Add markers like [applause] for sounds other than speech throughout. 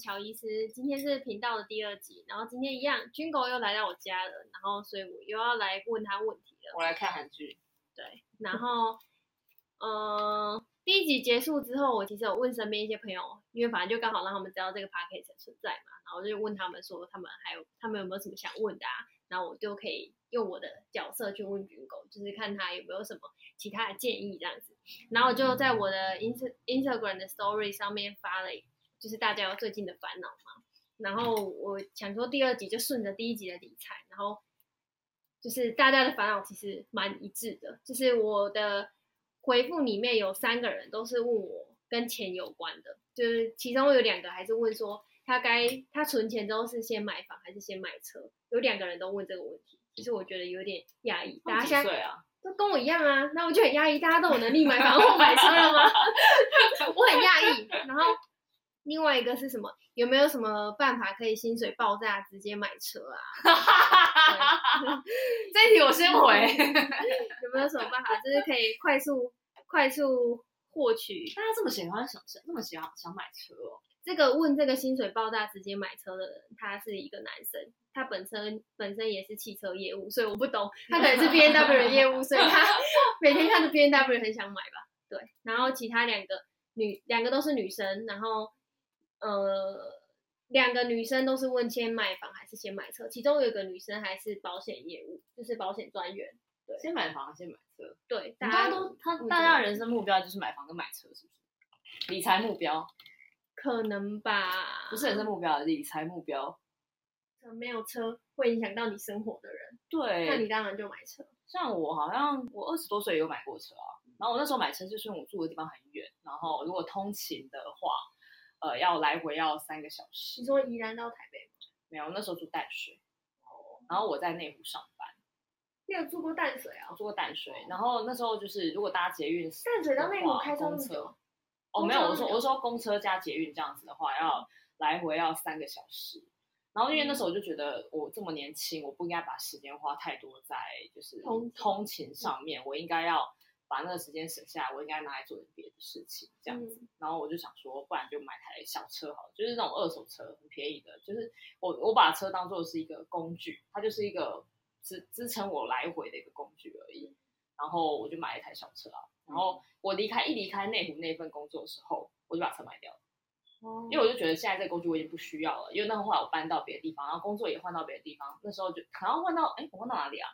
乔医师，今天是频道的第二集，然后今天一样，军狗又来到我家了，然后所以我又要来问他问题了。我来看韩剧。对，然后，嗯、呃，第一集结束之后，我其实有问身边一些朋友，因为反正就刚好让他们知道这个 podcast 存在嘛，然后就问他们说，他们还有他们有没有什么想问的啊？然后我就可以用我的角色去问军狗，就是看他有没有什么其他的建议这样子。然后我就在我的 ins Instagram 的 Story 上面发了，就是大家最近的烦恼嘛。然后我想说第二集就顺着第一集的理财，然后就是大家的烦恼其实蛮一致的，就是我的回复里面有三个人都是问我跟钱有关的，就是其中有两个还是问说他该他存钱之后是先买房还是先买车，有两个人都问这个问题，其实我觉得有点压抑。大家现在都跟我一样啊，那我就很压抑，大家都有能力买房或买车了吗？[laughs] 我很压抑。然后另外一个是什么？有没有什么办法可以薪水爆炸直接买车啊？[laughs] [laughs] 这一题我先回。[laughs] 有没有什么办法，就是可以快速快速获取？大家这么喜欢想这么喜欢想买车哦？这个问这个薪水爆炸直接买车的人，他是一个男生。他本身本身也是汽车业务，所以我不懂。他可能是 B N W 的业务，所以他每天看着 B N W 很想买吧？对。然后其他两个女，两个都是女生。然后呃，两个女生都是问先买房还是先买车。其中有一个女生还是保险业务，就是保险专员。对，先买房先买车。对，大家都他大家的人生目标就是买房跟买车，是不是？理财目标？可能吧。不是人生目标，理财目标。没有车会影响到你生活的人，对，那你当然就买车。像我好像我二十多岁也有买过车啊，然后我那时候买车就是因为我住的地方很远，然后如果通勤的话，呃，要来回要三个小时。你说宜兰到台北吗？没有，那时候住淡水，然后我在内湖上班。你有住过淡水啊？我住过淡水，然后那时候就是如果搭捷运，淡水到内湖开车，车哦，没有，我说我说公车加捷运这样子的话，要来回要三个小时。然后因为那时候我就觉得我这么年轻，我不应该把时间花太多在就是通勤上面，我应该要把那个时间省下来，我应该拿来做点别的事情这样子。然后我就想说，不然就买台小车好了，就是那种二手车，很便宜的。就是我我把车当做是一个工具，它就是一个支支撑我来回的一个工具而已。然后我就买了一台小车啊。然后我离开一离开内湖那份工作的时候，我就把车卖掉了。因为我就觉得现在这个工具我已经不需要了，因为那后来我搬到别的地方，然后工作也换到别的地方，那时候就可能换到，哎，我换到哪里啊？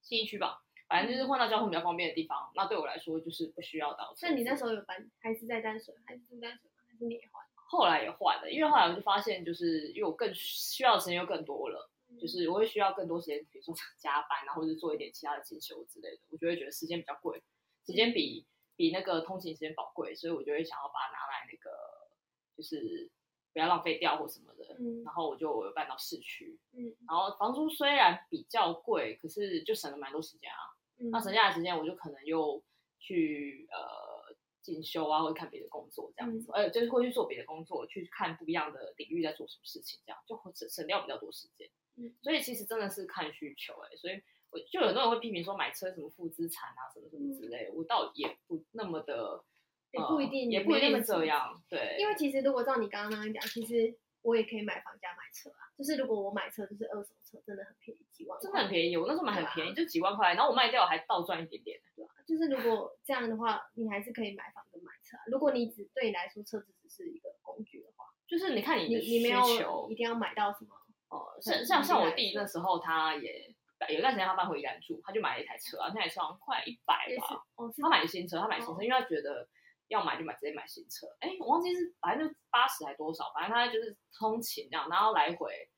新一区吧，反正就是换到交通比较方便的地方。那对我来说就是不需要到。那你那时候有搬，还是在淡水，还是住淡水吗？还是你也换？后来也换了，因为后来我就发现，就是因为我更需要的时间又更多了，嗯、就是我会需要更多时间，比如说 [laughs] 加班，然后或者做一点其他的进修之类的，我就会觉得时间比较贵，时间比比那个通勤时间宝贵，所以我就会想要把它拿来那个。就是不要浪费掉或什么的，嗯、然后我就我又搬到市区，嗯，然后房租虽然比较贵，可是就省了蛮多时间啊。嗯、那省下来的时间，我就可能又去呃进修啊，或者看别的工作这样子，呃、嗯，就是会去做别的工作，去看不一样的领域在做什么事情，这样就会省省掉比较多时间。嗯，所以其实真的是看需求哎、欸，所以我就很多人会批评说买车什么负资产啊，什么什么之类的，嗯、我倒也不那么的。也不一定，也不一定这样。对，因为其实如果照你刚刚那样讲，其实我也可以买房加买车啊。就是如果我买车就是二手车，真的很便宜，几万块。真的很便宜，我那时候买很便宜，就几万块，然后我卖掉还倒赚一点点。对啊，就是如果这样的话，你还是可以买房跟买车。如果你只对你来说车子只是一个工具的话，就是你看你的需求，一定要买到什么？哦，像像像我弟那时候，他也有段时间他搬回宜兰住，他就买了一台车啊，那台车好像快一百吧。哦，他买新车，他买新车，因为他觉得。要买就买，直接买新车。哎，我忘记是反正就八十还多少，反正他就是通勤这样，然后来回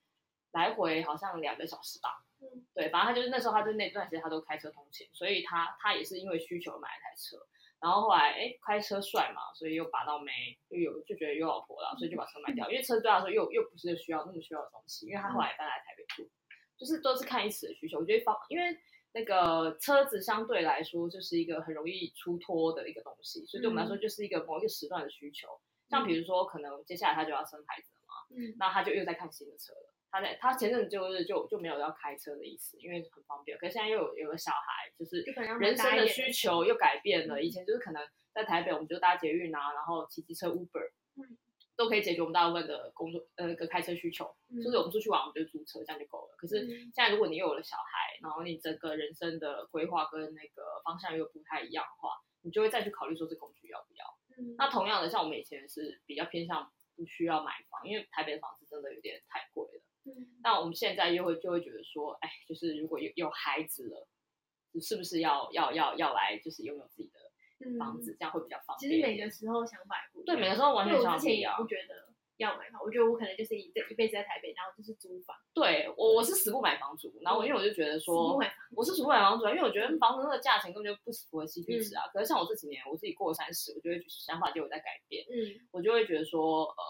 来回好像两个小时吧。嗯，对，反正他就是那时候，他就那段时间他都开车通勤，所以他他也是因为需求买了台车。然后后来哎，开车帅嘛，所以又把到没又有就觉得有老婆了，所以就把车卖掉，因为车对他说又又不是需要那么需要的东西，因为他后来搬来台北住，就是都是看一时的需求。我觉得方因为。那个车子相对来说就是一个很容易出脱的一个东西，所以对我们来说就是一个某一个时段的需求。嗯、像比如说，可能接下来他就要生孩子了嘛，嗯，那他就又在看新的车了。他在他前阵子就是就就没有要开车的意思，因为很方便。可是现在又有有个小孩，就是人生的需求又改变了。以前就是可能在台北我们就搭捷运啊，然后骑机车 Uber，嗯，都可以解决我们大部分的工作呃个开车需求，嗯、就是我们出去玩我们就租车这样就够了。可是现在如果你又有了小孩，然后你整个人生的规划跟那个方向又不太一样的话，你就会再去考虑说这工具要不要。嗯、那同样的，像我们以前是比较偏向不需要买房，因为台北的房子真的有点太贵了。嗯，那我们现在又会就会觉得说，哎，就是如果有有孩子了，是不是要要要要来就是拥有自己的房子，嗯、这样会比较方便。其实每个时候想买不，对，每个时候完全想法不一样。不觉得要买房，我觉得我可能就是一这一辈子在台北，然后就是租房。对我我是死不买房租，然后因为我就觉得说，我是死不买房租，因为我觉得房子那个价钱根本就不符合 CP 值啊。嗯、可是像我这几年，我自己过了三十，我就会想法就有在改变。嗯，我就会觉得说，呃，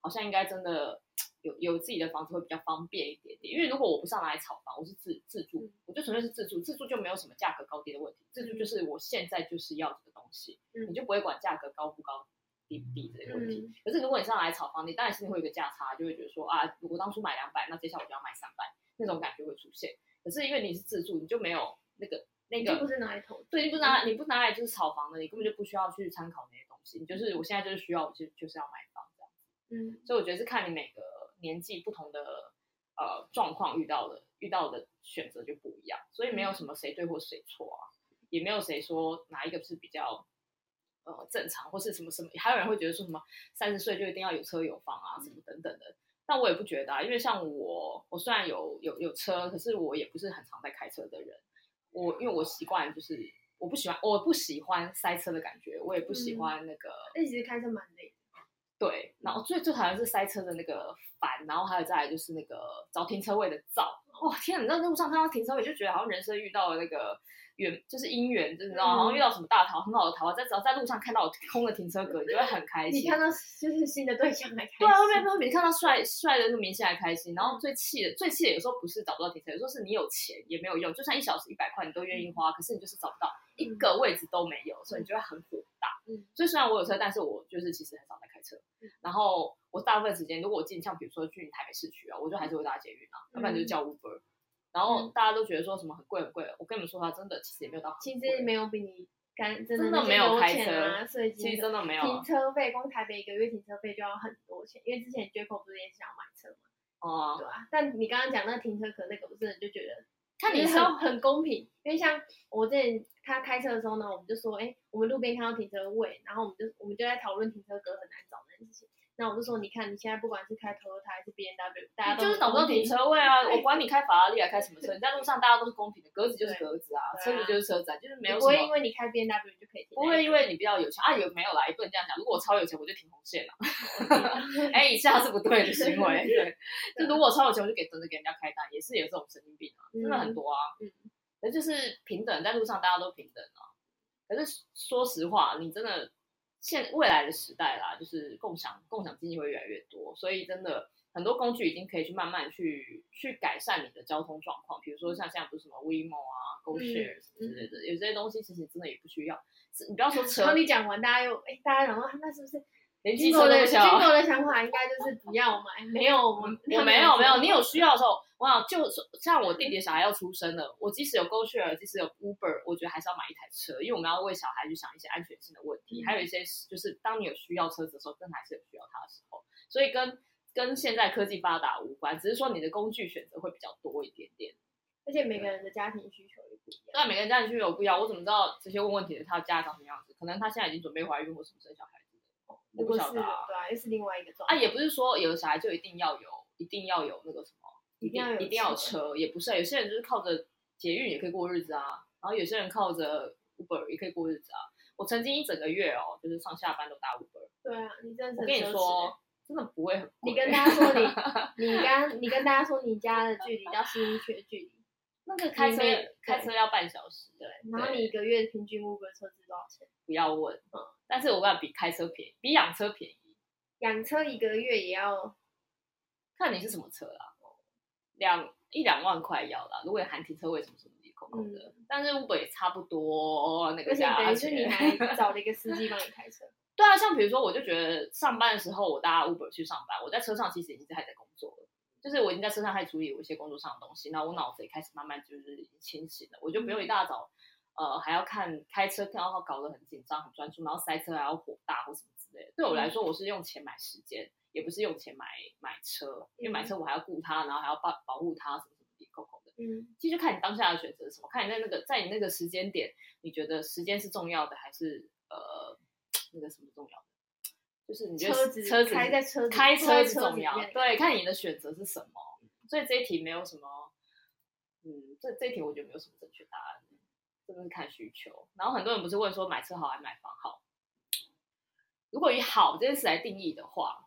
好像应该真的。有有自己的房子会比较方便一点点，因为如果我不上来炒房，我是自自住，嗯、我就纯粹是自住，自住就没有什么价格高低的问题，自住就是我现在就是要这个东西，嗯、你就不会管价格高不高、低不低这个问题。嗯、可是如果你上来炒房，你当然心里会有一个价差，就会觉得说啊，如果当初买两百，那接下来我就要买三百，那种感觉会出现。可是因为你是自住，你就没有那个那个，不是拿来投，对，你不拿你不拿来就是炒房的，你根本就不需要去参考那些东西，你就是我现在就是需要，我就就是要买房。嗯，所以我觉得是看你每个。年纪不同的呃状况遇到的遇到的选择就不一样，所以没有什么谁对或谁错啊，也没有谁说哪一个是比较呃正常或是什么什么，还有人会觉得说什么三十岁就一定要有车有房啊什么等等的，但我也不觉得啊，因为像我我虽然有有有车，可是我也不是很常在开车的人，我因为我习惯就是我不喜欢我不喜欢塞车的感觉，我也不喜欢那个，那、嗯、其实开车蛮累的。对，然后最最讨厌是塞车的那个烦，然后还有再来就是那个找停车位的躁。哇，天啊，你在路上看到停车位，就觉得好像人生遇到了那个。缘就是姻缘，就你知道，好像遇到什么大桃，很好的桃花，在只要在路上看到有空的停车格，你就会很开心。你看到就是新的对象还开心。对啊，后面后面你看到帅帅的那个明星还开心。然后最气的最气的有时候不是找不到停车，有时候是你有钱也没有用，就算一小时一百块你都愿意花，可是你就是找不到一个位置都没有，所以你就会很火大。嗯。所以虽然我有车，但是我就是其实很少。然后我大部分时间，如果我进像比如说去台北市区啊，我就还是会搭捷运啊，要不然就是叫 Uber。然后大家都觉得说什么很贵很贵，我跟你们说它真的其实也没有到很贵，其实没有比你干真的没有开车，所以其实真的没有停车费，光台北一个月停车费就要很多钱，因为之前 Jaco 不是也想要买车嘛，哦，对啊？但你刚刚讲那个停车可那个，我真的就觉得，看你说很公平，因为像我之前他开车的时候呢，我们就说，哎，我们路边看到停车位，然后我们就我们就在讨论停车格很难找事情。那我就说，你看你现在不管是开 Toyota 还是 B N W，大家都就是找不到停车位啊！[laughs] 我管你开法拉利还开什么车，你在路上大家都是公平的，格子就是格子啊，车子就是车子，啊就是没有。不会因为你开 B N W 就可以停。不会因为你比较有钱啊，有没有啦？也不能这样讲。如果我超有钱，我就停红线了。[laughs] 哎，以下是不对的行为。[laughs] 对，就如果我超有钱，我就给真的给人家开单，也是有这种神经病啊，真的很多啊。嗯，那就是平等，在路上大家都平等啊。可是说实话，你真的。现未来的时代啦，就是共享共享经济会越来越多，所以真的很多工具已经可以去慢慢去去改善你的交通状况。比如说像现在不是什么 WeMo 啊、GoShare 之类的，有些东西其实真的也不需要。你不要说车，[laughs] 你讲完大家又哎，大家然后那是不是？连机构的想，法应该就是不要买，没有我，我没有没有，你有需要的时候，哇，就像我弟弟小孩要出生了，我即使有 GoShare，即使有 Uber，我觉得还是要买一台车，因为我们要为小孩去想一些安全性的问题，还有一些就是当你有需要车子的时候，真的还是有需要它的时候，所以跟跟现在科技发达无关，只是说你的工具选择会比较多一点点，而且每个人的家庭需求也不一样，那每个人家庭需求不一样，我怎么知道这些问问题的他的家长什么样子？可能他现在已经准备怀孕或什么生小孩。我不晓得啊，对啊，又是另外一个状态啊，也不是说有小孩就一定要有，一定要有那个什么，一定要有一定要有车，也不是，有些人就是靠着捷运也可以过日子啊，然后有些人靠着 Uber 也可以过日子啊。我曾经一整个月哦，就是上下班都搭 Uber。对啊，你真的，我跟你说，真的不会很贵。你跟大家说你，[laughs] 你跟你跟大家说你家的距离到新一区的距离，[laughs] 那个开车开车要半小时，对，然后你一个月平均 Uber 车资多少钱？不要问，嗯。但是我感觉比开车便宜，比养车便宜。养车一个月也要看你是什么车啦，两一两万块要啦。如果含停车位什么什么的，空空的。嗯、但是 Uber 也差不多那个价钱。而且等于是你还 [laughs] 找了一个司机帮你开车。对啊，像比如说，我就觉得上班的时候我搭 Uber 去上班，我在车上其实已经在还在工作了，就是我已经在车上开始处理我一些工作上的东西，那我脑子也开始慢慢就是已经清醒了，我就不用一大早。呃，还要看开车，然后搞得很紧张、很专注，然后塞车还要火大或什么之类的。对我来说，我是用钱买时间，嗯、也不是用钱买买车，因为买车我还要顾他，然后还要保保护他什么什么的扣扣的。嗯，其实就看你当下的选择是什么，看你在那个在你那个时间点，你觉得时间是重要的，还是呃那个什么重要的？就是你觉得车子车子开在车开车是重要，对，看你的选择是什么。所以这一题没有什么，嗯，这这一题我觉得没有什么正确答案。真的是看需求，然后很多人不是问说买车好还是买房好？如果以好这件事来定义的话，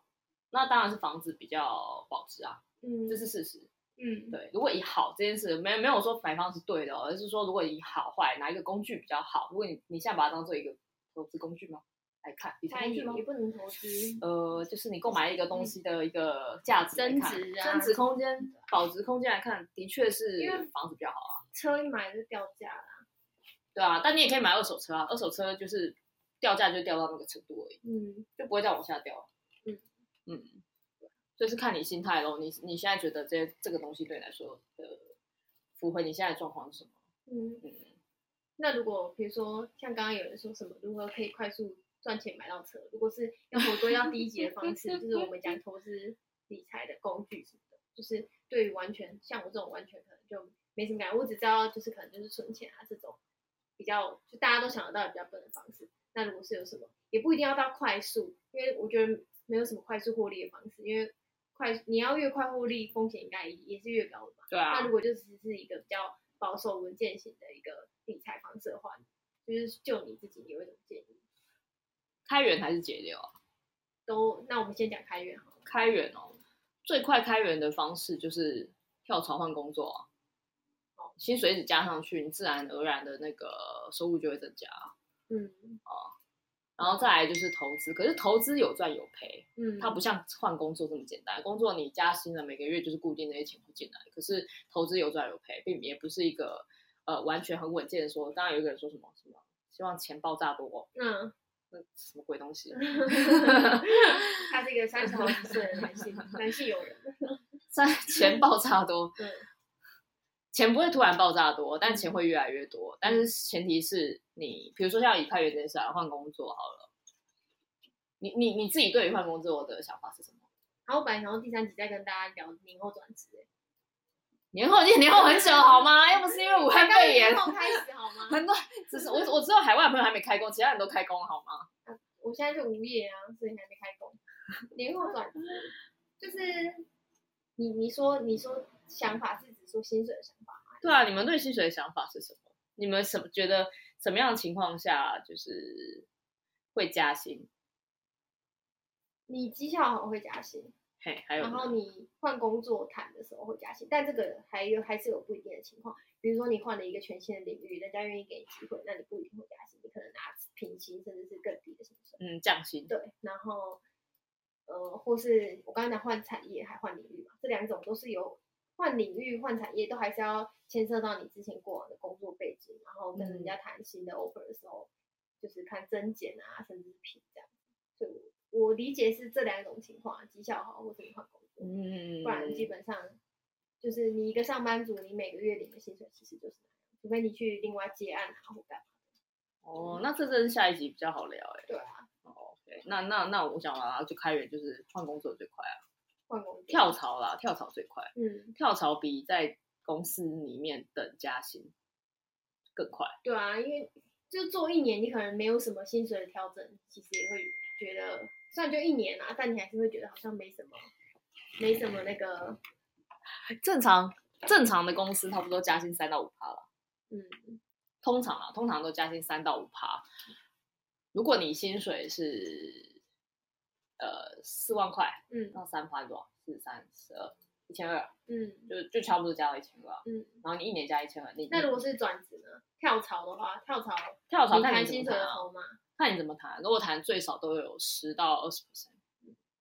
那当然是房子比较保值啊，嗯，这是事实，嗯，对。如果以好这件事，没没有说买房是对的，而是说如果以好坏哪一个工具比较好？如果你你现在把它当做一个投资工具吗？来看，理财工具吗？也不能投资，呃，就是你购买一个东西的一个价值增值啊，增值空间、保值空间来看，的确是因为房子比较好啊。车一买就掉价了。对啊，但你也可以买二手车啊，二手车就是掉价就掉到那个程度而已，嗯，就不会再往下掉了，嗯嗯，就是看你心态咯，你你现在觉得这这个东西对你来说的符合你现在的状况是什么？嗯嗯，那如果比如说像刚刚有人说什么，如何可以快速赚钱买到车？如果是要回归到低级的方式，就是我们讲投资理财的工具什么的，就是对于完全像我这种完全可能就没什么感觉，我只知道就是可能就是存钱啊这种。比较就大家都想得到比较笨的方式，那如果是有什么，也不一定要到快速，因为我觉得没有什么快速获利的方式，因为快你要越快获利，风险应该也是越高的嘛。对啊。那如果就只是一个比较保守稳健型的一个理财方式的话，就是就你自己有一种建议？开源还是节流啊？都，那我们先讲开源好了。开源哦，最快开源的方式就是跳槽换工作啊。薪水一直加上去，你自然而然的那个收入就会增加。嗯，哦，然后再来就是投资，可是投资有赚有赔。嗯，它不像换工作这么简单。工作你加薪了，每个月就是固定那些钱会进来。可是投资有赚有赔，并也不是一个呃完全很稳健的说。当然有一个人说什么什么，希望钱爆炸多。嗯，那什么鬼东西？[laughs] 他是一个三十好几岁的男性 [laughs] 男性友人，三钱爆炸多。对。钱不会突然爆炸多，但钱会越来越多。但是前提是你，比如说像以开源这件事来换工作好了，你你你自己对于换工作的想法是什么？好，我本来想说第三集再跟大家聊年后转职。年后已经年后很久好吗？又不是因为武汉肺炎。年后开始好吗？[laughs] 很多，只是我我知道海外朋友还没开工，其他人都开工好吗？啊、[laughs] 我现在是无业啊，所以还没开工。年后转职就是你你说你说想法是指说薪水的想法。对啊，你们对薪水的想法是什么？你们什么觉得什么样的情况下就是会加薪？你绩效好会加薪，嘿，还有，然后你换工作谈的时候会加薪，但这个还有还是有不一定的情况。比如说你换了一个全新的领域，人家愿意给你机会，那你不一定会加薪，你可能拿平薪甚至是更低的薪水。嗯，降薪。对，然后呃，或是我刚才讲换产业还换领域嘛，这两种都是有。换领域、换产业都还是要牵涉到你之前过往的工作背景，然后跟人家谈新的 offer 的时候，嗯、就是看增减啊，甚至是评这样。就我理解是这两种情况，绩效好或者你换工作，嗯，不然基本上就是你一个上班族，你每个月领的薪水其实就是那样，除非你去另外接案啊或干嘛。哦，那这真是下一集比较好聊哎、欸。对啊。哦，OK，那那那我想完了，就开源就是换工作最快啊。跳槽啦，跳槽最快。嗯，跳槽比在公司里面等加薪更快。对啊，因为就做一年，你可能没有什么薪水的调整，其实也会觉得，虽然就一年啊，但你还是会觉得好像没什么，没什么那个。[laughs] 正常正常的公司差不多加薪三到五趴了。嗯，通常啊，通常都加薪三到五趴。如果你薪水是。呃，四万块，嗯，那三趴多少？四三十二，一千二，嗯，就就差不多加到一千二，嗯，然后你一年加一千二，你那如果是转职呢？跳槽的话，跳槽，跳槽看薪水的头吗？看你怎么谈。如果谈最少都有十到二十 percent，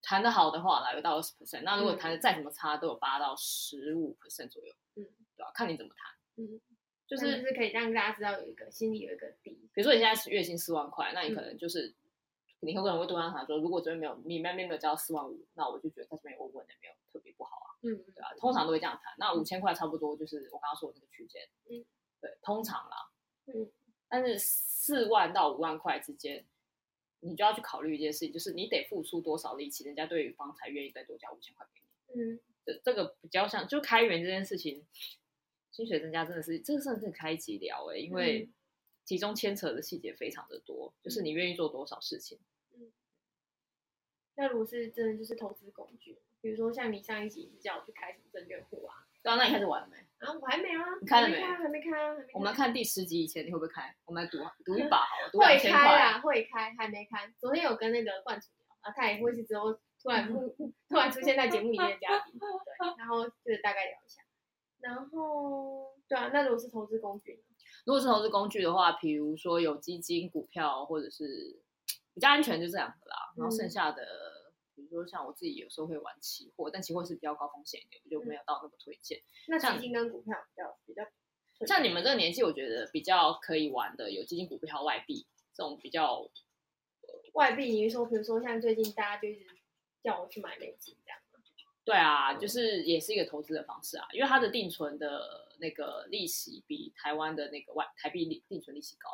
谈得好的话，来有到二十 percent。那如果谈的再怎么差，都有八到十五 percent 左右，嗯，对吧？看你怎么谈，嗯，就是就是可以让大家知道有一个心里有一个底。比如说你现在是月薪四万块，那你可能就是。你会可能会多跟他说，如果这边没有你那边没有交四万五，那我就觉得在这边我问的没有特别不好啊。嗯，对啊，通常都会这样谈。那五千块差不多就是我刚刚说的那个区间。嗯，对，通常啦。嗯，但是四万到五万块之间，你就要去考虑一件事情，就是你得付出多少力气，人家对方才愿意再多加五千块给你。嗯，这这个比较像，就开源这件事情，薪水增加真的是，这个甚至开一集聊哎，因为其中牵扯的细节非常的多，就是你愿意做多少事情。嗯，那如果是真的就是投资工具，比如说像你上一集叫我去开什么证券户啊？对啊，那你开始玩了没？啊，我还没啊，你开了没？还没开啊，我们来看第十集以前，你会不会开？我们来赌赌一 [laughs] 把好了，赌会开啊，会开，还没开。昨天有跟那个冠主聊啊，他也会是之后突然 [laughs] 突然出现在节目里面的嘉宾，对，然后就是大概聊一下。然后，对啊，那如果是投资工具呢？如果是投资工具的话，比如说有基金、股票，或者是比较安全，就这两个啦。然后剩下的。嗯比如说像我自己有时候会玩期货，但期货是比较高风险一点，我就没有到那么推荐。那基金跟股票比较比较，像你们这个年纪，我觉得比较可以玩的有基金、股票、外币这种比较。外币，你是说，比如说像最近大家就一直叫我去买美金这样？对啊，就是也是一个投资的方式啊，因为它的定存的那个利息比台湾的那个外台币定存利息高。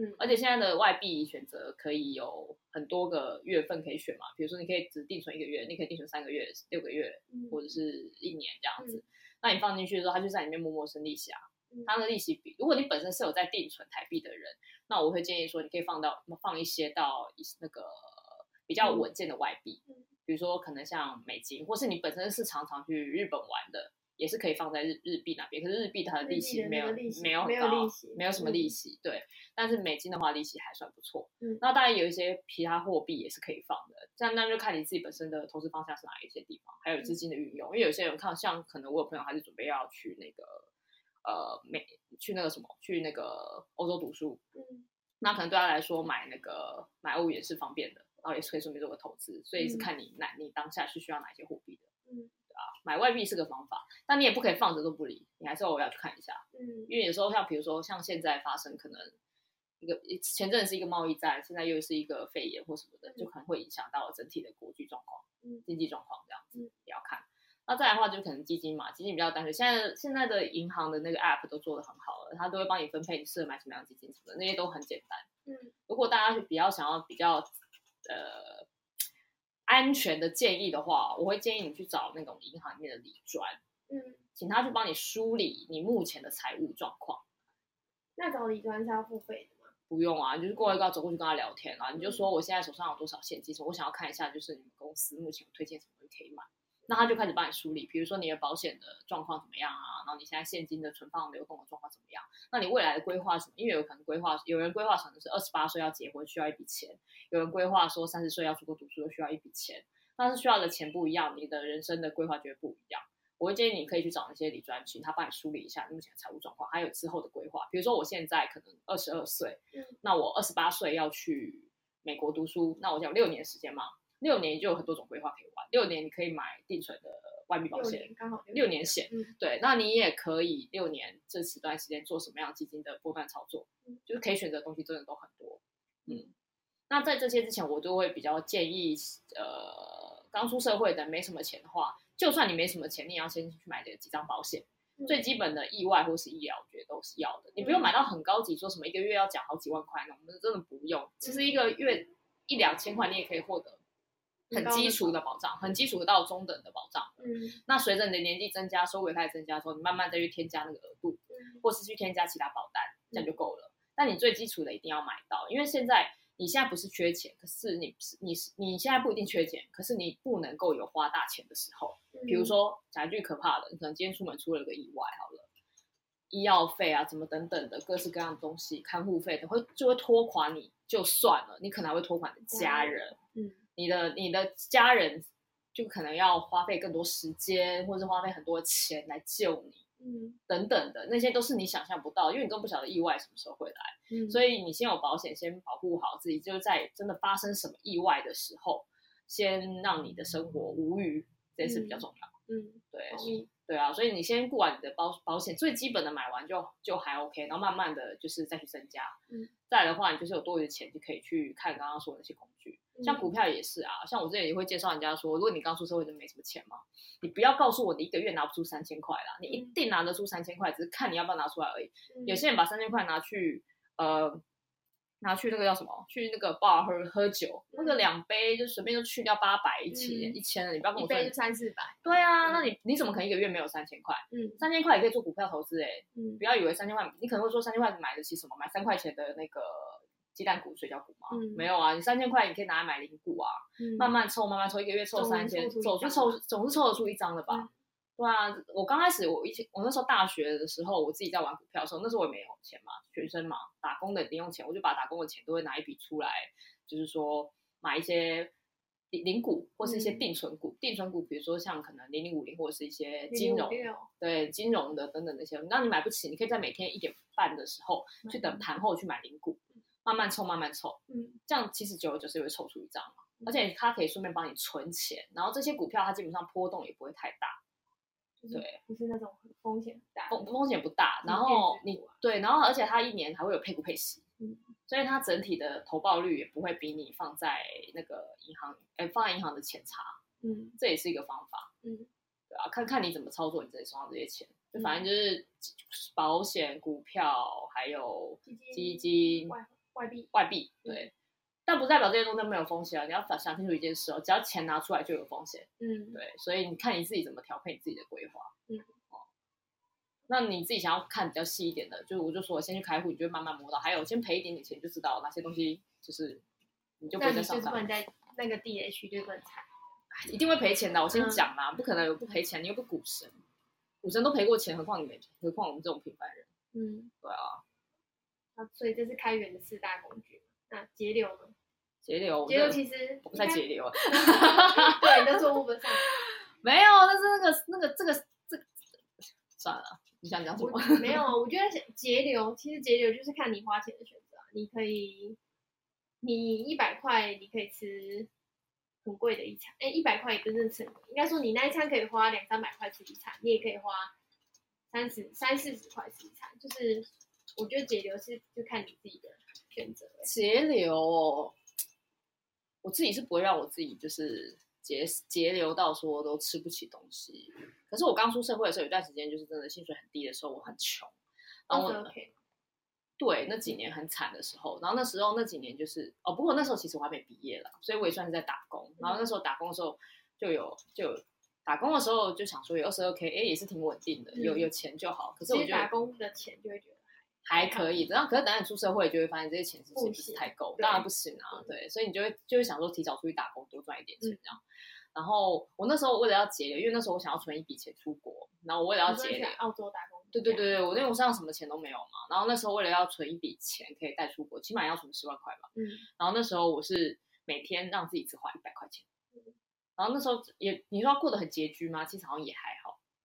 嗯，而且现在的外币选择可以有很多个月份可以选嘛，比如说你可以只定存一个月，你可以定存三个月、六个月，或者是一年这样子。嗯、那你放进去的时候，它就在里面默默生利息啊。嗯、它的利息比，如果你本身是有在定存台币的人，那我会建议说，你可以放到放一些到那个比较稳健的外币，嗯、比如说可能像美金，或是你本身是常常去日本玩的。也是可以放在日日币那边，可是日币它的利息没有没有很高，没有什么利息，嗯、对。但是美金的话，利息还算不错。嗯，那当然有一些其他货币也是可以放的，这样那就看你自己本身的投资方向是哪一些地方，还有资金的运用。嗯、因为有些人看，像可能我有朋友还是准备要去那个呃美去那个什么去那个欧洲读书，嗯，那可能对他来说买那个买欧元是方便的，然后也是可以顺便做个投资，所以是看你哪、嗯、你当下是需要哪些货币的，嗯。啊买外币是个方法，但你也不可以放着都不理，你还是偶尔要去看一下。嗯，因为有时候像比如说像现在发生可能一个前阵是一个贸易战，现在又是一个肺炎或什么的，就可能会影响到整体的国际状况、嗯、经济状况这样子也要看。那再来的话就可能基金嘛，基金比较单纯。现在现在的银行的那个 app 都做得很好了，它都会帮你分配你适合买什么样的基金什么的，那些都很简单。嗯，如果大家比较想要比较呃。安全的建议的话，我会建议你去找那种银行里面的理专，嗯，请他去帮你梳理你目前的财务状况。那找理专是要付费的吗？不用啊，你就是过一个走过去跟他聊天啊，嗯、你就说我现在手上有多少现金，我想要看一下，就是你们公司目前有推荐什么可以买。那他就开始帮你梳理，比如说你的保险的状况怎么样啊，然后你现在现金的存放流动的状况怎么样？那你未来的规划什么？因为有可能规划，有人规划可能是二十八岁要结婚需要一笔钱，有人规划说三十岁要出国读书又需要一笔钱，但是需要的钱不一样，你的人生的规划绝对不一样。我会建议你可以去找那些理专，请他帮你梳理一下你目前的财务状况，还有之后的规划。比如说我现在可能二十二岁，嗯，那我二十八岁要去美国读书，那我讲六年时间嘛。六年就有很多种规划可以玩。六年你可以买定存的外币保险，刚好六年险。嗯，对，那你也可以六年这此段时间做什么样基金的波段操作，嗯，就是可以选择的东西真的都很多。嗯，那在这些之前，我都会比较建议，呃，刚出社会的没什么钱的话，就算你没什么钱，你也要先去买这几张保险，嗯，最基本的意外或是医疗，我觉得都是要的。你不用买到很高级，说什么一个月要缴好几万块那种，我们真的不用。其实一个月一两千块，你也可以获得。很基础的保障，很基础到中等的保障。嗯，那随着你的年纪增加，收入开始增加的时候，你慢慢再去添加那个额度，嗯、或是去添加其他保单，这样就够了。嗯、但你最基础的一定要买到，因为现在你现在不是缺钱，可是你你是你现在不一定缺钱，可是你不能够有花大钱的时候。嗯、比如说讲一句可怕的，你可能今天出门出了个意外，好了，医药费啊，怎么等等的各式各样的东西，看护费等会就会拖垮你，就算了，你可能还会拖垮你的家人。嗯。嗯你的你的家人就可能要花费更多时间，或者是花费很多钱来救你，嗯，等等的那些都是你想象不到，因为你都不晓得意外什么时候会来，嗯，所以你先有保险，先保护好自己，就是在真的发生什么意外的时候，先让你的生活无虞，这是比较重要，嗯，嗯对，嗯、对啊，所以你先顾完你的保保险最基本的买完就就还 OK，然后慢慢的就是再去增加，嗯，再来的话你就是有多余的钱就可以去看刚刚说的那些工具。像股票也是啊，像我之前也会介绍人家说，如果你刚出社会就没什么钱嘛，你不要告诉我你一个月拿不出三千块啦，你一定拿得出三千块，只是看你要不要拿出来而已。有些人把三千块拿去呃拿去那个叫什么？去那个 bar 喝喝酒，那个两杯就随便就去掉八百一千一千了，你不要跟我说。一杯就三四百。对啊，那你你怎么可能一个月没有三千块？嗯，三千块也可以做股票投资哎。嗯，不要以为三千块，你可能会说三千块买得起什么？买三块钱的那个鸡蛋股、水饺股吗？嗯，没有啊，你三千块你可以拿来买零股啊，慢慢凑，慢慢凑，一个月凑三千，总是凑总是凑得出一张的吧？对啊，我刚开始我以前我那时候大学的时候，我自己在玩股票的时候，那时候我也没有钱嘛，学生嘛，打工的零用钱，我就把打工的钱都会拿一笔出来，就是说买一些零零股或是一些定存股，嗯、定存股比如说像可能零零五零或者是一些金融，对金融的等等那些，那你买不起，你可以在每天一点半的时候去等盘后去买零股，慢慢凑慢慢凑，嗯，这样其实久而久之会凑出一张嘛，而且它可以顺便帮你存钱，然后这些股票它基本上波动也不会太大。对，不是那种风险大，风风险不大。然后你对，然后而且它一年还会有配股配息，嗯，所以它整体的投报率也不会比你放在那个银行，哎，放在银行的钱差，嗯，这也是一个方法，嗯，对啊，看看你怎么操作你自己手上这些钱，就反正就是保险、股票还有基金、外外币、外币，对。但不代表这些东西没有风险啊！你要想想清楚一件事哦，只要钱拿出来就有风险。嗯，对，所以你看你自己怎么调配你自己的规划。嗯，哦，那你自己想要看比较细一点的，就我就说我先去开户，你就会慢慢摸到。还有先赔一点点钱，就知道哪些东西就是你就不会再上当。那你在那个地雷区就更惨，一定会赔钱的。我先讲嘛，嗯、不可能有不赔钱，你又不股神，股神都赔过钱，何况你们？何况我们这种平凡人。嗯，对啊。啊，所以这是开源的四大工具。那节流呢？节流，节流其实我不太节流啊。[laughs] 对，你都做 Uber 上没有，但是那个那个这个这个算了，你想讲什么？没有，我觉得节流其实节流就是看你花钱的选择。你可以，你一百块你可以吃很贵的一餐，哎，一百块也真正吃，应该说你那一餐可以花两三百块吃一餐，你也可以花三十三四十块吃一餐。就是我觉得节流是就看你自己的节流哦。我自己是不会让我自己就是节节流到说都吃不起东西。可是我刚出社会的时候，有一段时间就是真的薪水很低的时候，我很穷。然后我 okay. 对那几年很惨的时候，然后那时候那几年就是哦，不过那时候其实我还没毕业了，所以我也算是在打工。然后那时候打工的时候就有就有打工的时候就想说有二十二 k，哎也是挺稳定的，有有钱就好。可是我觉得打工的钱就会觉得。还可以，然后可是等你出社会，就会发现这些钱其实不是太够，当然不行啊，对，所以你就会就会想说提早出去打工，多赚一点钱这样。然后我那时候为了要节流，因为那时候我想要存一笔钱出国，然后我为了要节流，澳洲打工，对对对对，我因为我身上什么钱都没有嘛，然后那时候为了要存一笔钱可以带出国，起码要存十万块吧，嗯，然后那时候我是每天让自己只花一百块钱，然后那时候也你说过得很拮据吗？其实好像也还好。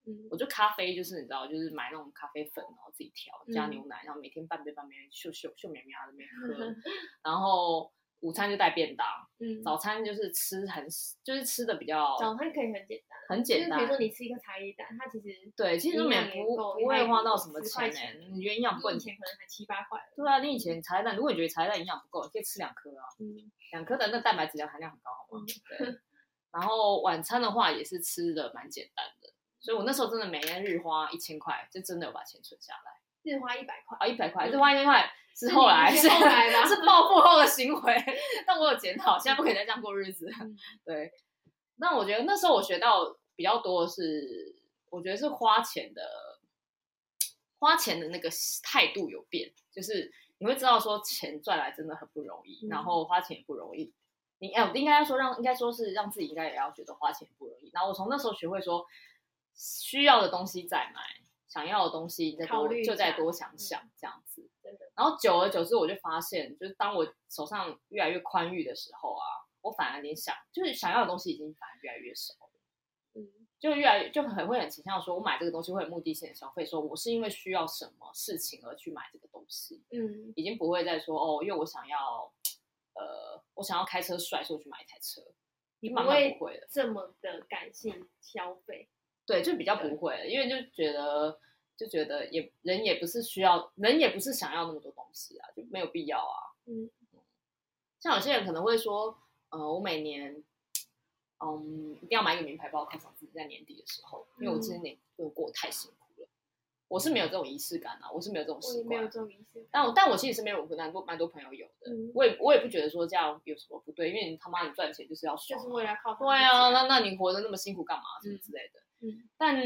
嗯，我就咖啡就是你知道，就是买那种咖啡粉，然后自己调加牛奶，然后每天半杯半杯秀秀秀绵绵的那边喝，[laughs] 然后午餐就带便当，嗯，早餐就是吃很就是吃的比较，早餐可以很简单，很简单，比如说你吃一个茶叶蛋，它其实。对，其实都没不不会花到什么钱呢，你觉得营养不够，以前可能才七八块，对啊，你以前茶叶蛋，如果你觉得茶叶蛋营养不够，你可以吃两颗啊，嗯，两颗的那蛋白质量含量很高，好吗？对，然后晚餐的话也是吃的蛮简单的。所以我那时候真的每天日花一千块，就真的有把钱存下来。日花一百块啊，一百块，日花一千块是后来是后来的，是暴富后的行为。但我有检讨，现在不可以再这样过日子。对，那我觉得那时候我学到比较多的是，我觉得是花钱的，花钱的那个态度有变，就是你会知道说钱赚来真的很不容易，然后花钱也不容易。你哎，我应该要说让，应该说是让自己应该也要觉得花钱不容易。然后我从那时候学会说。需要的东西再买，想要的东西再多就再多想想这样子。真的。然后久而久之，我就发现，就是当我手上越来越宽裕的时候啊，我反而连想就是想要的东西已经反而越来越少了。嗯。就越来越就很会很倾向说，我买这个东西会有目的性的消费，说我是因为需要什么事情而去买这个东西。嗯。已经不会再说哦，因为我想要，呃，我想要开车帅，所以我去买一台车。你慢慢不会了。这么的感性消费。对，就比较不会，因为就觉得就觉得也人也不是需要，人也不是想要那么多东西啊，就没有必要啊。嗯，像有些人可能会说，呃，我每年，嗯，一定要买一个名牌包犒赏自己，在年底的时候，因为我今年过过太辛苦了。我是没有这种仪式感啊，我是没有这种习惯，没有这种仪式感。但我但我其实身边有蛮多蛮多朋友有的，嗯、我也我也不觉得说这样有什么不对，因为你他妈你赚钱就是要爽，就是为了靠。对啊，那那你活得那么辛苦干嘛？什么之类的。嗯。但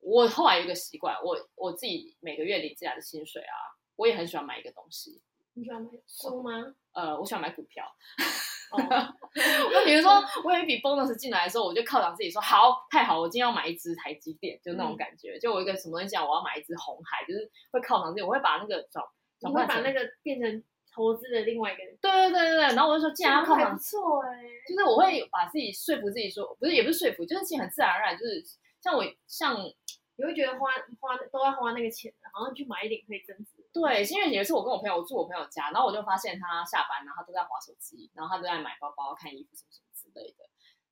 我后来有一个习惯，我我自己每个月领自己的薪水啊，我也很喜欢买一个东西。你喜欢买书吗？呃，我喜欢买股票。那比如说，我有一笔 bonus 进来的时候，我就犒赏自己说：“好，太好，我今天要买一支台积电，就那种感觉。嗯”就我一个什么东西讲，我要买一支红海，就是会犒赏自己。我会把那个转转换，把那个变成投资的另外一个人。对对对对对。然后我就说，既然要犒赏，不错哎。就是我会把自己说服自己说，不是也不是说服，就是其实很自然而然，就是像我像你会觉得花花都要花那个钱的，好像去买一点可以增值。对，因为有一次我跟我朋友我住我朋友家，然后我就发现他下班，然后他都在划手机，然后他都在买包包、看衣服什么什么之类的。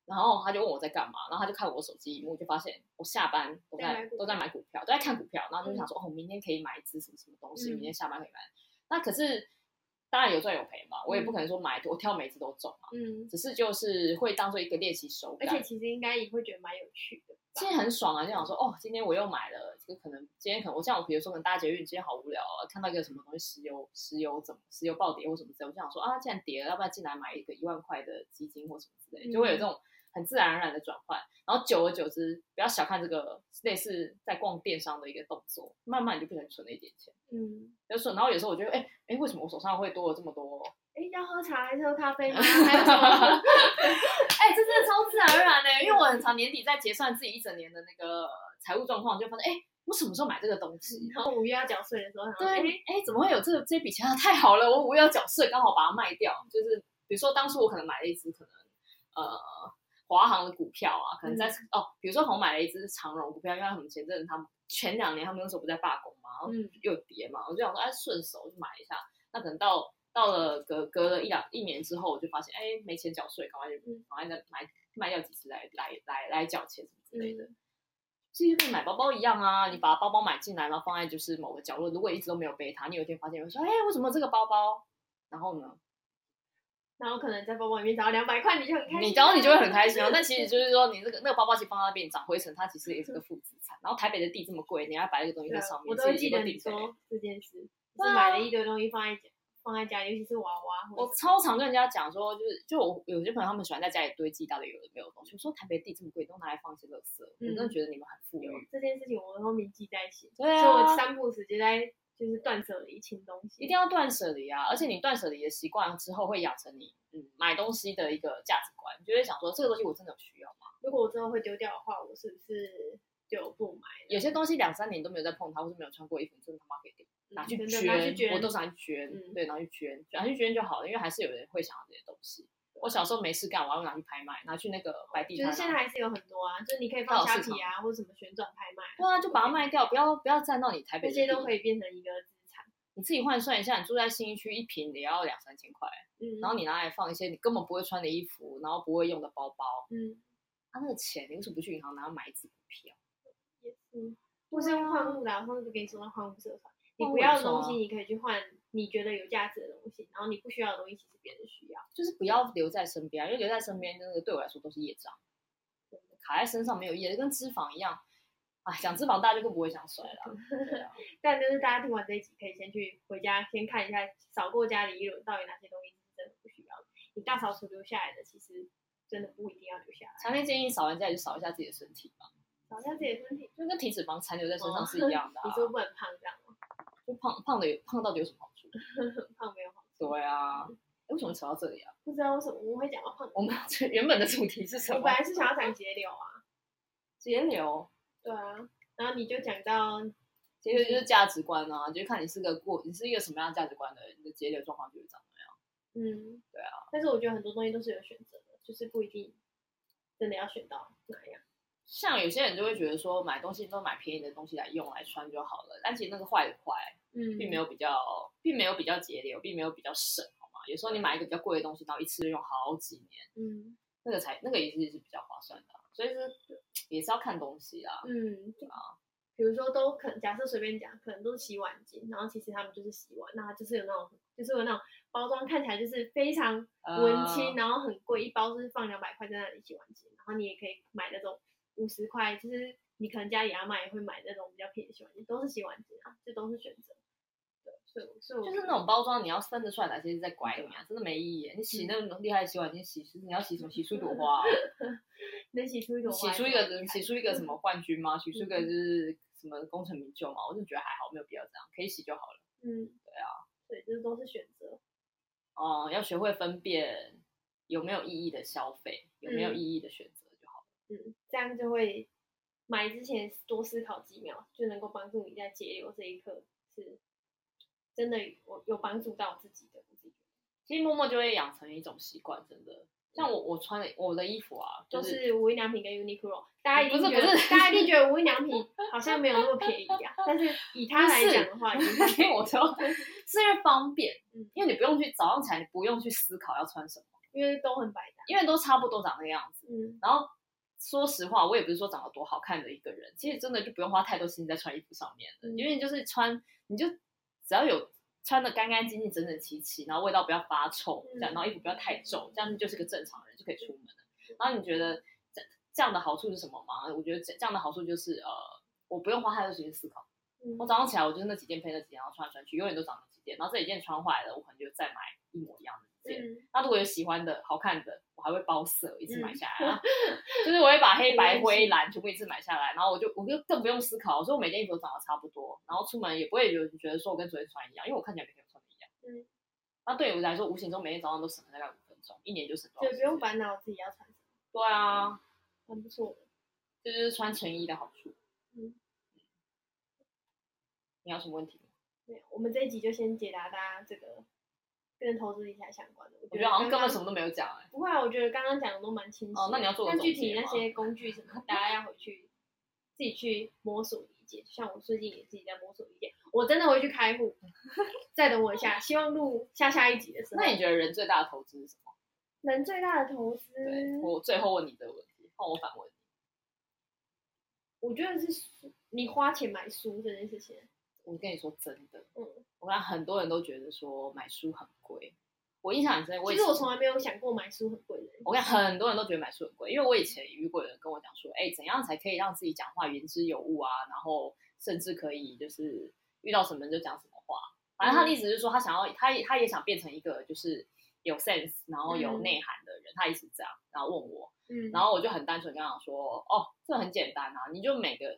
然后他就问我在干嘛，然后他就看我手机，我就发现我下班都在都在买股票，都在看股票，然后就想说、嗯、哦，明天可以买一只什么什么东西，明天下班可以买。嗯、那可是当然有赚有赔嘛，我也不可能说买我挑每一支都中嘛，嗯，只是就是会当做一个练习手感，而且其实应该也会觉得蛮有趣的。今天很爽啊，就想说哦，今天我又买了，这个可能今天可能我像我比如说可能搭捷运，今天好无聊啊，看到一个什么东西，石油石油怎么石油暴跌或什么之类，我就想说啊，既然跌了，要不然进来买一个一万块的基金或什么之类，就会有这种很自然而然的转换。然后久而久之，不要小看这个类似在逛电商的一个动作，慢慢你就变成存了一点钱，嗯，就存。然后有时候我觉得，哎哎，为什么我手上会多了这么多？哎，要喝茶还是喝咖啡吗？[laughs] 还有什么？哎，这真的超自然而然的，因为我很常年底在结算自己一整年的那个财务状况，就发现，哎，我什么时候买这个东西？然后五月要缴税的时候，对，哎，怎么会有这个这笔钱啊？太好了，我五月要缴税，刚好把它卖掉。就是比如说，当初我可能买了一只可能呃华航的股票啊，可能在、嗯、哦，比如说我买了一只长荣股票，因为他们前阵子他们前两年他们那时候不在罢工嘛，然后又跌嘛，我就想说，哎，顺手就买一下。那可能到。到了隔隔了一两一年之后，我就发现，哎，没钱缴税，赶快就赶快再买卖掉几次来来来来缴钱什么之类的。其实就跟买包包一样啊，你把包包买进来，然后放在就是某个角落，如果一直都没有背它，你有一天发现，会说，哎，为什么这个包包？然后呢？然后可能在包包里面找到两百块，你就很开心。你然后你就会很开心啊。但其实就是说，你这个那个包包其实放在那边长灰尘，它其实也是个负资产。然后台北的地这么贵，你要摆一个东西在上面，我都会记得你说这件事，是买了一堆东西放在。放在家里，尤其是娃娃。我超常跟人家讲说，就是就我有些朋友他们喜欢在家里堆积到底有的没有东西。我说台北地这么贵，都拿来放一些垃圾。我真的觉得你们很富有。这件事情我都铭记在心。对啊。所以我三步时就在就是断舍离清东西。一定要断舍离啊！而且你断舍离的习惯之后，会养成你嗯买东西的一个价值观。你就会想说，这个东西我真的有需要吗？如果我真的会丢掉的话，我是不是就不买？有些东西两三年都没有再碰它，或是没有穿过衣服，真的他妈可以丢。拿去捐，我都是拿去捐，嗯、对，拿去捐，拿去捐就好了，因为还是有人会想要这些东西。我小时候没事干，我要拿去拍卖，拿去那个摆地摊。就是现在还是有很多啊，就是你可以放虾皮啊，或者什么旋转拍卖。对啊，就把它卖掉，不要不要占到你台北。这些都可以变成一个资产。你自己换算一下，你住在新一区，一平也要两三千块，嗯，然后你拿来放一些你根本不会穿的衣服，然后不会用的包包，嗯，他、啊、那个钱，你为什么不去银行拿买一支股票？也是，或是用换物的，或者给你说换物社团。你不要的东西，你可以去换你觉得有价值的东西，然后你不需要的东西，其实别人需要。就是不要留在身边，因为留在身边真的对我来说都是业障，卡在身上没有意义，跟脂肪一样。啊，讲脂肪大家就更不会想甩了。[laughs] 啊，但就是大家听完这一集，可以先去回家先看一下，扫过家里一轮，到底哪些东西是真的不需要的。你大扫除留下来的，其实真的不一定要留下来。强烈建议扫完家就扫一下自己的身体吧，扫一下自己的身体，就跟体脂肪残留在身上是一样的啊。[laughs] 你说不能胖这样吗？就胖胖的胖到底有什么好处？[laughs] 胖没有好处。对啊，为什么扯到这里啊？不知道为什么我们会讲到胖。我们原本的主题是什么？我本来是想要讲节流啊。节流。对啊，然后你就讲到节流就是价值观啊，就看你是个过，你是一个什么样的价值观的人，你的节流状况就是长那样。嗯，对啊。但是我觉得很多东西都是有选择的，就是不一定真的要选到哪样。像有些人就会觉得说，买东西都买便宜的东西来用来穿就好了，但其实那个坏的坏，嗯，并没有比较，并没有比较节流，并没有比较省，好吗？有时候你买一个比较贵的东西，然后一次用好几年，嗯，那个才那个也是也是比较划算的，所以是也是要看东西啦，嗯，对啊，比如说都可能假设随便讲，可能都是洗碗巾，然后其实他们就是洗碗，那它就是有那种就是有那种包装看起来就是非常文青，呃、然后很贵，一包就是放两百块在那里洗碗巾，然后你也可以买那种。五十块，就是你可能家里阿妈也会买那种比较便宜的洗碗机，都是洗碗机啊，这都是选择。对，所以所以就是那种包装，你要分得出来哪些是在拐你啊，真的没意义。你洗那种厉害的洗碗机，洗你要洗什么？洗出一朵花？[laughs] 能洗出一朵花？洗出一个洗出一个什么冠军吗？洗出一个就是什么功成名就吗？我就觉得还好，没有必要这样，可以洗就好了。嗯，对啊，对，这都是选择。哦，要学会分辨有没有意义的消费，有没有意义的选择。嗯，这样就会买之前多思考几秒，就能够帮助你在节流这一刻是。真的我有帮助到自己的，自己其实默默就会养成一种习惯，真的。像我我穿的我的衣服啊，就是、都是无印良品跟 Uniqlo，大家一定觉得不是不是，大家一定觉得无印良品 [laughs] 好像没有那么便宜啊。但是以它来讲的话，听 [laughs] 我说，[laughs] 是因为方便，嗯，因为你不用去早上起来，你不用去思考要穿什么，因为都很百搭，因为都差不多长那个样子，嗯。然后说实话，我也不是说长得多好看的一个人，其实真的就不用花太多心在穿衣服上面的，嗯、因为就是穿你就。只要有穿的干干净净、整整齐齐，然后味道不要发臭，这样，然后衣服不要太皱，这样就是个正常人就可以出门了。然后你觉得这这样的好处是什么吗？我觉得这这样的好处就是呃，我不用花太多时间思考。我早上起来，我就是那几件配那几件，然后穿来穿去，永远都长那几件。然后这几件穿坏了，我可能就再买一模一样的。嗯、那如果有喜欢的好看的，我还会包色一次买下来，嗯、[laughs] 就是我会把黑白灰蓝全部一次买下来，然后我就我就更不用思考，所以我每件衣服都长得差不多，然后出门也不会有觉得说我跟昨天穿一样，因为我看起来每天穿的一样。嗯，那对我来说，无形中每天早上都省了大概五分钟，一年就省多少？对，不用烦恼自己要穿什么。对啊，很不错的，这就是穿成衣的好处。嗯，你有什么问题吗？没有，我们这一集就先解答大家这个。跟投资理财相关的，我觉得好像根本什么都没有讲哎。不会啊，我觉得刚刚讲的都蛮清晰。哦，那你要做个总结。但具体那些工具什么，大家要回去自己去摸索理解。就像我最近也自己在摸索理解，我真的回去开户。[laughs] 再等我一下，希望录下下一集的时候。那你觉得人最大的投资是什么？人最大的投资？对，我最后问你这个问题，换我反问你。我觉得是你花钱买书这件事情。我跟你说真的，嗯，我看很多人都觉得说买书很贵，我印象很深。其实我从来没有想过买书很贵的。我看很多人都觉得买书很贵，因为我以前遇过有人跟我讲说，哎，怎样才可以让自己讲话言之有物啊？然后甚至可以就是遇到什么就讲什么话。反正他的意思是说，他想要，他他也想变成一个就是有 sense，然后有内涵的人。嗯、他一直这样，然后问我，嗯，然后我就很单纯跟他讲说，哦，这很简单啊，你就每个。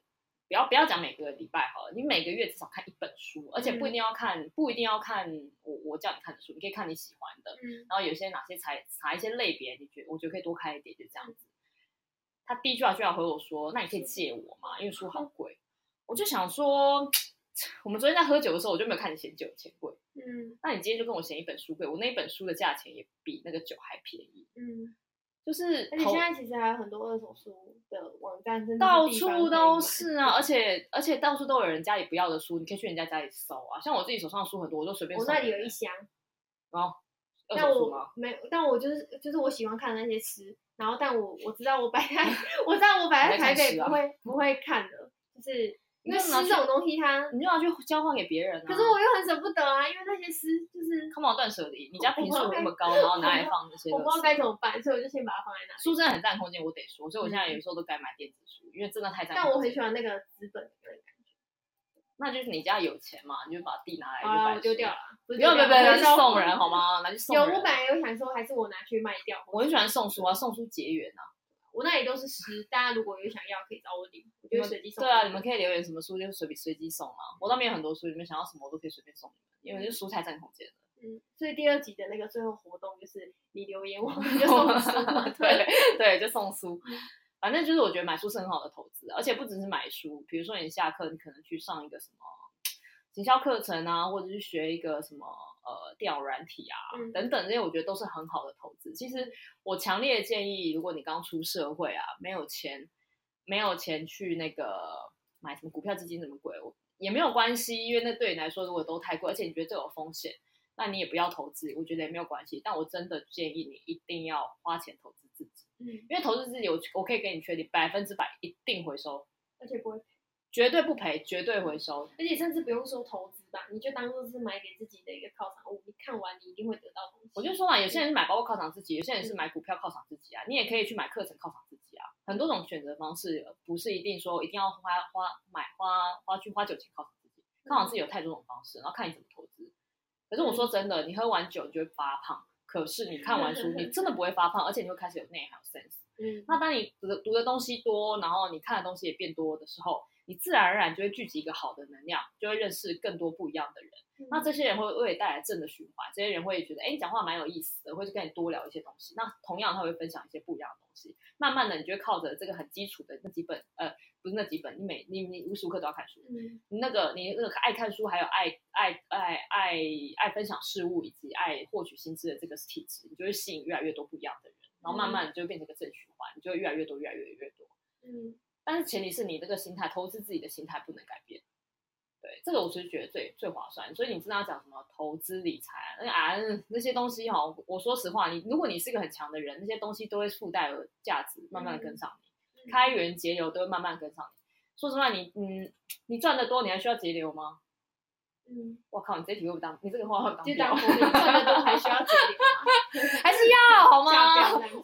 不要不要讲每个礼拜好了，你每个月至少看一本书，而且不一定要看，嗯、不一定要看我我叫你看的书，你可以看你喜欢的。嗯、然后有些哪些查查一些类别，你觉得我觉得可以多看一点，就这样子。他第一句话就要回我说：“那你可以借我吗？因为书好贵。嗯”我就想说，[tsk] 我们昨天在喝酒的时候，我就没有看你嫌酒钱贵。嗯，那你今天就跟我嫌一本书贵，我那一本书的价钱也比那个酒还便宜。嗯。就是，而且现在其实还有很多二手书的网站，真的到处都是啊！[laughs] 而且而且到处都有人家里不要的书，你可以去人家家里搜啊。像我自己手上的书很多，我就随便。我那里有一箱。哦。但我没，但我就是就是我喜欢看那些诗，然后但我我知道我摆在，我知道我摆在 [laughs] 台北不会不会看的，就是。因为诗这种东西，它你就要去交换给别人啊。可是我又很舍不得啊，因为那些诗就是。干嘛断舍离？你家坪数那么高，然后拿来放这些。我不知道该怎么办，所以我就先把它放在那里。书真的很占空间，我得说，所以我现在有时候都改买电子书，因为真的太占。但我很喜欢那个纸本的感觉。那就是你家有钱嘛，你就把地拿来啊，丢掉了。不要不要不要，去送人好吗？拿去送人。有，我本来有想说，还是我拿去卖掉。我很喜欢送书啊，送书结缘啊。我那里都是诗，大家如果有想要，可以找我领，我就随机送。对啊，你们可以留言什么书，就随随随机送啊。我那边有很多书，你们想要什么我都可以随便送你们，因为就书太占空间的。嗯，所以第二集的那个最后活动就是你留言，我们就送书。[laughs] 对对，就送书。反正就是我觉得买书是很好的投资，而且不只是买书，比如说你下课，你可能去上一个什么行销课程啊，或者是学一个什么。呃，电脑软体啊，嗯、等等这些，我觉得都是很好的投资。其实我强烈建议，如果你刚出社会啊，没有钱，没有钱去那个买什么股票基金什么鬼，我，也没有关系，因为那对你来说如果都太贵，而且你觉得这有风险，那你也不要投资，我觉得也没有关系。但我真的建议你一定要花钱投资自己，嗯，因为投资自己，我我可以给你确定百分之百一定回收，而且不会。绝对不赔，绝对回收，而且甚至不用说投资吧，你就当做是买给自己的一个犒赏物。你看完，你一定会得到东西。我就说嘛，有些人是买包包犒赏自己，有些人是买股票犒赏自己啊。你也可以去买课程犒赏自己啊，很多种选择方式，不是一定说一定要花花买花花去花酒钱犒赏自己，犒赏自己有太多种方式，然后看你怎么投资。可是我说真的，你喝完酒就会发胖，可是你看完书，[laughs] 你真的不会发胖，而且你会开始有内涵、有 sense。嗯，那当你读的读的东西多，然后你看的东西也变多的时候，你自然而然就会聚集一个好的能量，就会认识更多不一样的人。嗯、那这些人会为你带来正的循环，这些人会觉得，哎，你讲话蛮有意思的，会去跟你多聊一些东西。那同样他会分享一些不一样的东西。慢慢的，你就会靠着这个很基础的那几本，呃，不是那几本，你每你你无时无刻都要看书。嗯，你那个你那个爱看书，还有爱爱爱爱爱分享事物，以及爱获取新知的这个体质，你就会吸引越来越多不一样的人。然后慢慢你就变成一个正循环，你就会越来越多，越来越越多。嗯，但是前提是你这个心态，投资自己的心态不能改变。对，这个我是觉得最最划算。所以你知道要讲什么投资理财啊，啊那些东西哈，我说实话，你如果你是一个很强的人，那些东西都会附带有价值，慢慢的跟上你，嗯、开源节流都会慢慢跟上你。说实话，你嗯，你赚的多，你还需要节流吗？嗯，我靠，你这题会不当，你这个话会当掉。赚的多还需要节流吗？[laughs] 还是要好吗？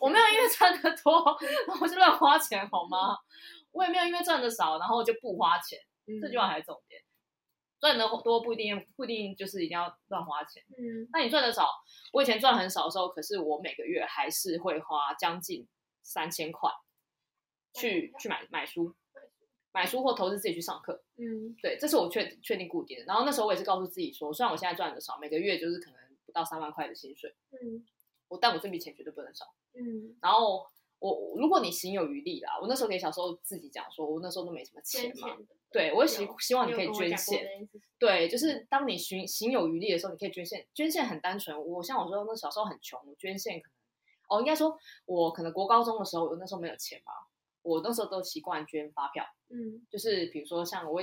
我没有因为赚的多，然后就乱花钱好吗？我也没有因为赚的少，然后就不花钱。嗯、这句话还是重点。赚的多不一定不一定就是一定要乱花钱。嗯，那你赚的少，我以前赚很少的时候，可是我每个月还是会花将近三千块去去买买书。买书或投资自己去上课，嗯，对，这是我确确定固定的。然后那时候我也是告诉自己说，虽然我现在赚的少，每个月就是可能不到三万块的薪水，嗯，我但我这笔钱绝对不能少，嗯。然后我如果你行有余力啦，我那时候给小时候自己讲说，我那时候都没什么钱嘛，对，我也希希望你可以捐献，对，就是当你行行有余力的时候，你可以捐献，捐献很单纯。我像我说那小时候很穷，我捐献可能，哦，应该说我可能国高中的时候，我那时候没有钱嘛。我那时候都习惯捐发票，嗯，就是比如说像我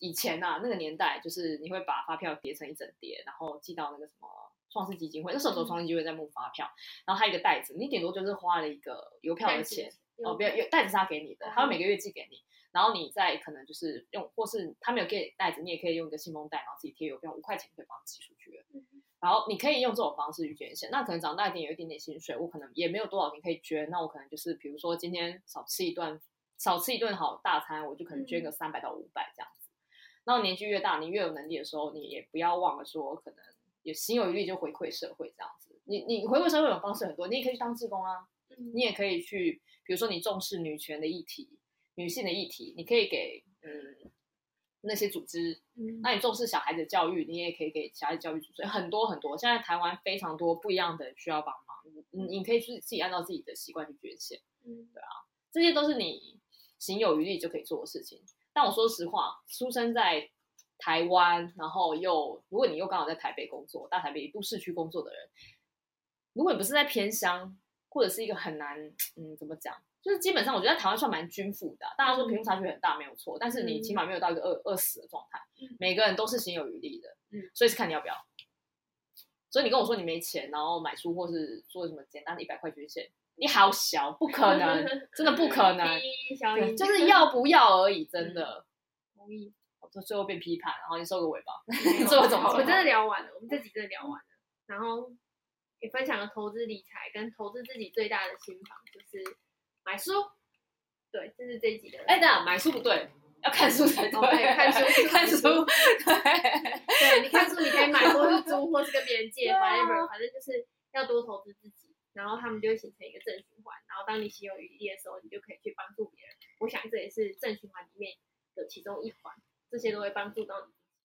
以前啊那个年代，就是你会把发票叠成一整叠，然后寄到那个什么创世基金会，那时候做创世基金会在募发票，然后还有一个袋子，你顶多就是花了一个邮票的钱，哦，不要，袋子是他给你的，他会每个月寄给你，然后你再可能就是用，或是他没有给袋子，你也可以用一个信封袋，然后自己贴邮票，五块钱可以帮你寄出去了。然后你可以用这种方式去捐献，那可能长大一点有一点点薪水，我可能也没有多少钱可以捐，那我可能就是比如说今天少吃一顿，少吃一顿好大餐，我就可能捐个三百到五百这样子。那、嗯、年纪越大，你越有能力的时候，你也不要忘了说，可能也心有余力就回馈社会这样子。你你回馈社会有方式很多，你也可以去当志工啊，嗯、你也可以去，比如说你重视女权的议题、女性的议题，你可以给嗯。那些组织，那你重视小孩子的教育，你也可以给小孩子教育组织很多很多。现在台湾非常多不一样的人需要帮忙，你你可以自自己按照自己的习惯去捐献，嗯，对啊，这些都是你行有余力就可以做的事情。但我说实话，出生在台湾，然后又如果你又刚好在台北工作，大台北都市区工作的人，如果你不是在偏乡，或者是一个很难，嗯，怎么讲？就是基本上，我觉得台湾算蛮均富的。大家说贫富差距很大，没有错。但是你起码没有到一个饿饿死的状态。每个人都是心有余力的。嗯，所以是看你要不要。所以你跟我说你没钱，然后买书或是做什么简单的一百块捐献，你好小，不可能，[laughs] 真的不可能。就是要不要而已，真的。同意。我最后变批判，然后你收个尾吧。[laughs] 最后怎么？我们真的聊完了，我们这集真的聊完了。然后也分享了投资理财跟投资自己最大的心法，就是。买书，对，这是这一集的。哎，那买书不对，要看书才对。看书，[laughs] 看书，对，对，你看书，你可以买，[laughs] 或是租，或是跟别人借，whatever，反正就是要多投资自己，然后他们就会形成一个正循环。然后当你心有余力的时候，你就可以去帮助别人。我想这也是正循环里面的其中一环，这些都会帮助到你。